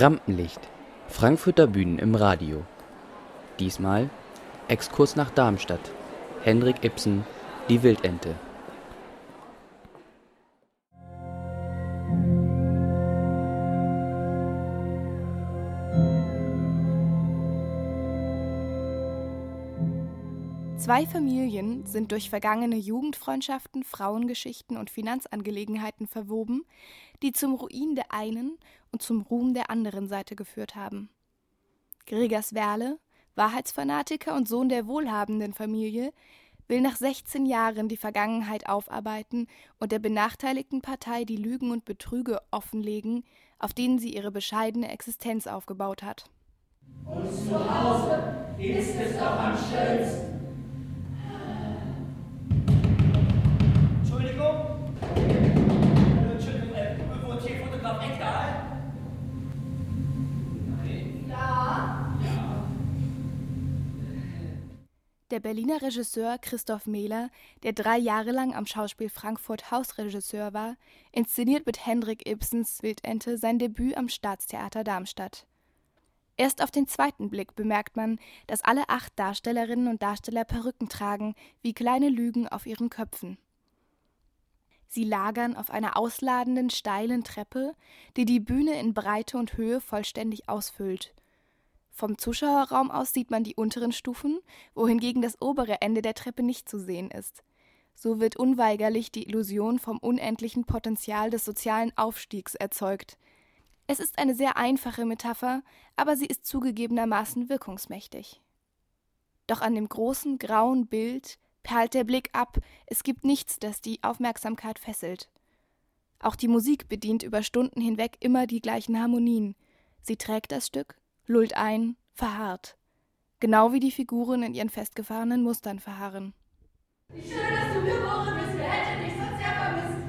Rampenlicht. Frankfurter Bühnen im Radio. Diesmal Exkurs nach Darmstadt. Henrik Ibsen, Die Wildente. Zwei Familien sind durch vergangene Jugendfreundschaften, Frauengeschichten und Finanzangelegenheiten verwoben, die zum Ruin der einen und zum Ruhm der anderen Seite geführt haben. Gregers Werle, Wahrheitsfanatiker und Sohn der wohlhabenden Familie, will nach 16 Jahren die Vergangenheit aufarbeiten und der benachteiligten Partei die Lügen und Betrüge offenlegen, auf denen sie ihre bescheidene Existenz aufgebaut hat. Und zu Hause ist es doch am schönsten. Der Berliner Regisseur Christoph Mehler, der drei Jahre lang am Schauspiel Frankfurt Hausregisseur war, inszeniert mit Hendrik Ibsens Wildente sein Debüt am Staatstheater Darmstadt. Erst auf den zweiten Blick bemerkt man, dass alle acht Darstellerinnen und Darsteller Perücken tragen, wie kleine Lügen auf ihren Köpfen. Sie lagern auf einer ausladenden, steilen Treppe, die die Bühne in Breite und Höhe vollständig ausfüllt vom Zuschauerraum aus sieht man die unteren Stufen, wohingegen das obere Ende der Treppe nicht zu sehen ist. So wird unweigerlich die Illusion vom unendlichen Potenzial des sozialen Aufstiegs erzeugt. Es ist eine sehr einfache Metapher, aber sie ist zugegebenermaßen wirkungsmächtig. Doch an dem großen grauen Bild perlt der Blick ab, es gibt nichts, das die Aufmerksamkeit fesselt. Auch die Musik bedient über Stunden hinweg immer die gleichen Harmonien. Sie trägt das Stück, lullt ein, verharrt. Genau wie die Figuren in ihren festgefahrenen Mustern verharren. Wie schön, dass du geboren bist, wer hätte dich sonst sehr vermisst?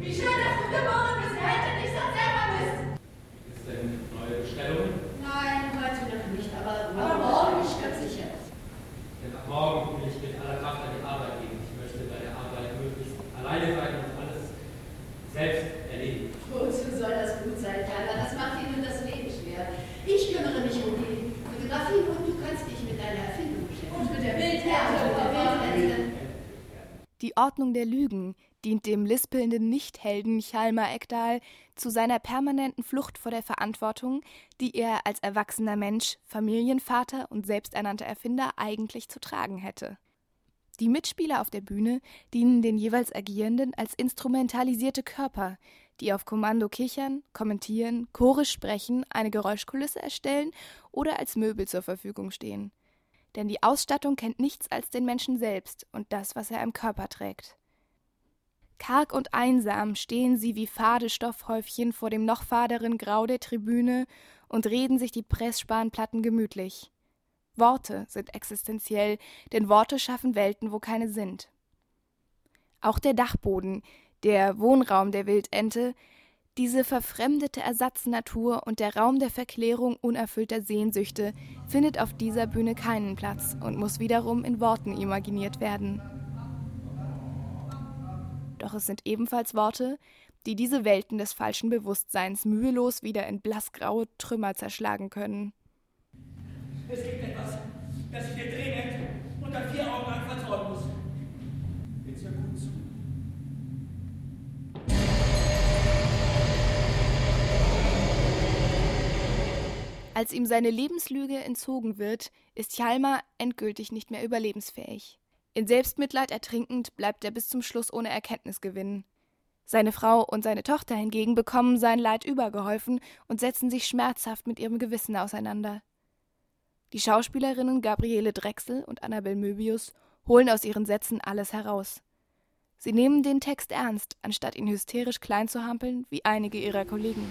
Wie schön, dass du geboren bist, wer hätte dich sonst sehr vermisst? Ist denn neue Bestellung? Nein, heute noch nicht, aber, aber morgen ist ganz sicher. Denn ab morgen will ich mit aller Kraft an die Arbeit gehen. Ich möchte bei der Arbeit möglichst alleine sein und alles selbst erledigen. Wozu soll das gut sein, Carla? Fotografie und du kannst dich mit deiner Erfindung beschäftigen. Und mit der. Die Ordnung der Lügen dient dem lispelnden Nichthelden Chalmar Ekdal zu seiner permanenten Flucht vor der Verantwortung, die er als erwachsener Mensch, Familienvater und selbsternannter Erfinder eigentlich zu tragen hätte. Die Mitspieler auf der Bühne dienen den jeweils Agierenden als instrumentalisierte Körper, die auf Kommando kichern, kommentieren, chorisch sprechen, eine Geräuschkulisse erstellen oder als Möbel zur Verfügung stehen. Denn die Ausstattung kennt nichts als den Menschen selbst und das, was er im Körper trägt. Karg und einsam stehen sie wie fade Stoffhäufchen vor dem noch faderen Grau der Tribüne und reden sich die Pressspanplatten gemütlich. Worte sind existenziell, denn Worte schaffen Welten, wo keine sind. Auch der Dachboden, der Wohnraum der Wildente, diese verfremdete Ersatznatur und der Raum der Verklärung unerfüllter Sehnsüchte findet auf dieser Bühne keinen Platz und muss wiederum in Worten imaginiert werden. Doch es sind ebenfalls Worte, die diese Welten des falschen Bewusstseins mühelos wieder in blassgraue Trümmer zerschlagen können. Es gibt etwas, das ich dir dringend unter vier Augen anvertrauen muss. Jetzt hör gut zu. Als ihm seine Lebenslüge entzogen wird, ist Chalmer endgültig nicht mehr überlebensfähig. In Selbstmitleid ertrinkend bleibt er bis zum Schluss ohne Erkenntnisgewinn. Seine Frau und seine Tochter hingegen bekommen sein Leid übergeholfen und setzen sich schmerzhaft mit ihrem Gewissen auseinander. Die Schauspielerinnen Gabriele Drechsel und Annabel Möbius holen aus ihren Sätzen alles heraus. Sie nehmen den Text ernst, anstatt ihn hysterisch klein zu hampeln, wie einige ihrer Kollegen.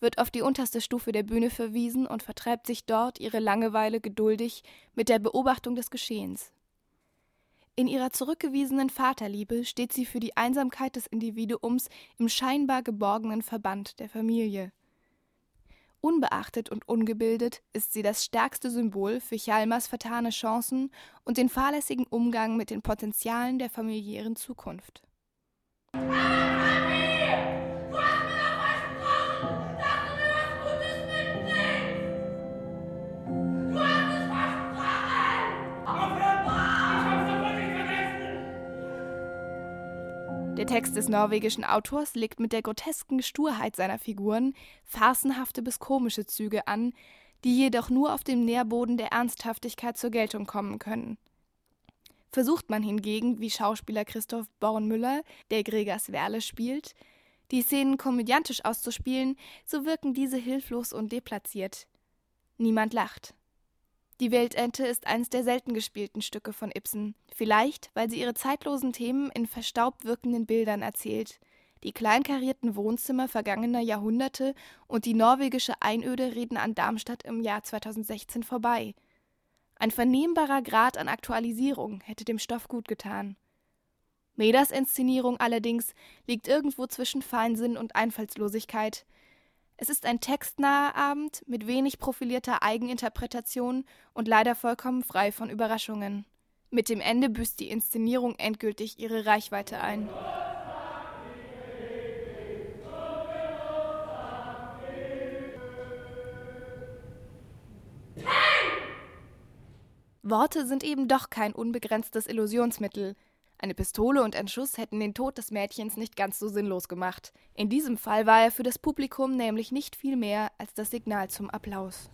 wird auf die unterste Stufe der Bühne verwiesen und vertreibt sich dort ihre Langeweile geduldig mit der Beobachtung des Geschehens. In ihrer zurückgewiesenen Vaterliebe steht sie für die Einsamkeit des Individuums im scheinbar geborgenen Verband der Familie. Unbeachtet und ungebildet ist sie das stärkste Symbol für Chalmers vertane Chancen und den fahrlässigen Umgang mit den Potenzialen der familiären Zukunft. Der Text des norwegischen Autors legt mit der grotesken Sturheit seiner Figuren farcenhafte bis komische Züge an, die jedoch nur auf dem Nährboden der Ernsthaftigkeit zur Geltung kommen können. Versucht man hingegen, wie Schauspieler Christoph Bornmüller, der Gregers Werle spielt, die Szenen komödiantisch auszuspielen, so wirken diese hilflos und deplatziert. Niemand lacht. Die Weltente ist eines der selten gespielten Stücke von Ibsen, vielleicht weil sie ihre zeitlosen Themen in verstaubt wirkenden Bildern erzählt. Die kleinkarierten Wohnzimmer vergangener Jahrhunderte und die norwegische Einöde reden an Darmstadt im Jahr 2016 vorbei. Ein vernehmbarer Grad an Aktualisierung hätte dem Stoff gut getan. Meders Inszenierung allerdings liegt irgendwo zwischen Feinsinn und Einfallslosigkeit – es ist ein textnaher Abend mit wenig profilierter Eigeninterpretation und leider vollkommen frei von Überraschungen. Mit dem Ende büßt die Inszenierung endgültig ihre Reichweite ein. Worte sind eben doch kein unbegrenztes Illusionsmittel. Eine Pistole und ein Schuss hätten den Tod des Mädchens nicht ganz so sinnlos gemacht. In diesem Fall war er für das Publikum nämlich nicht viel mehr als das Signal zum Applaus.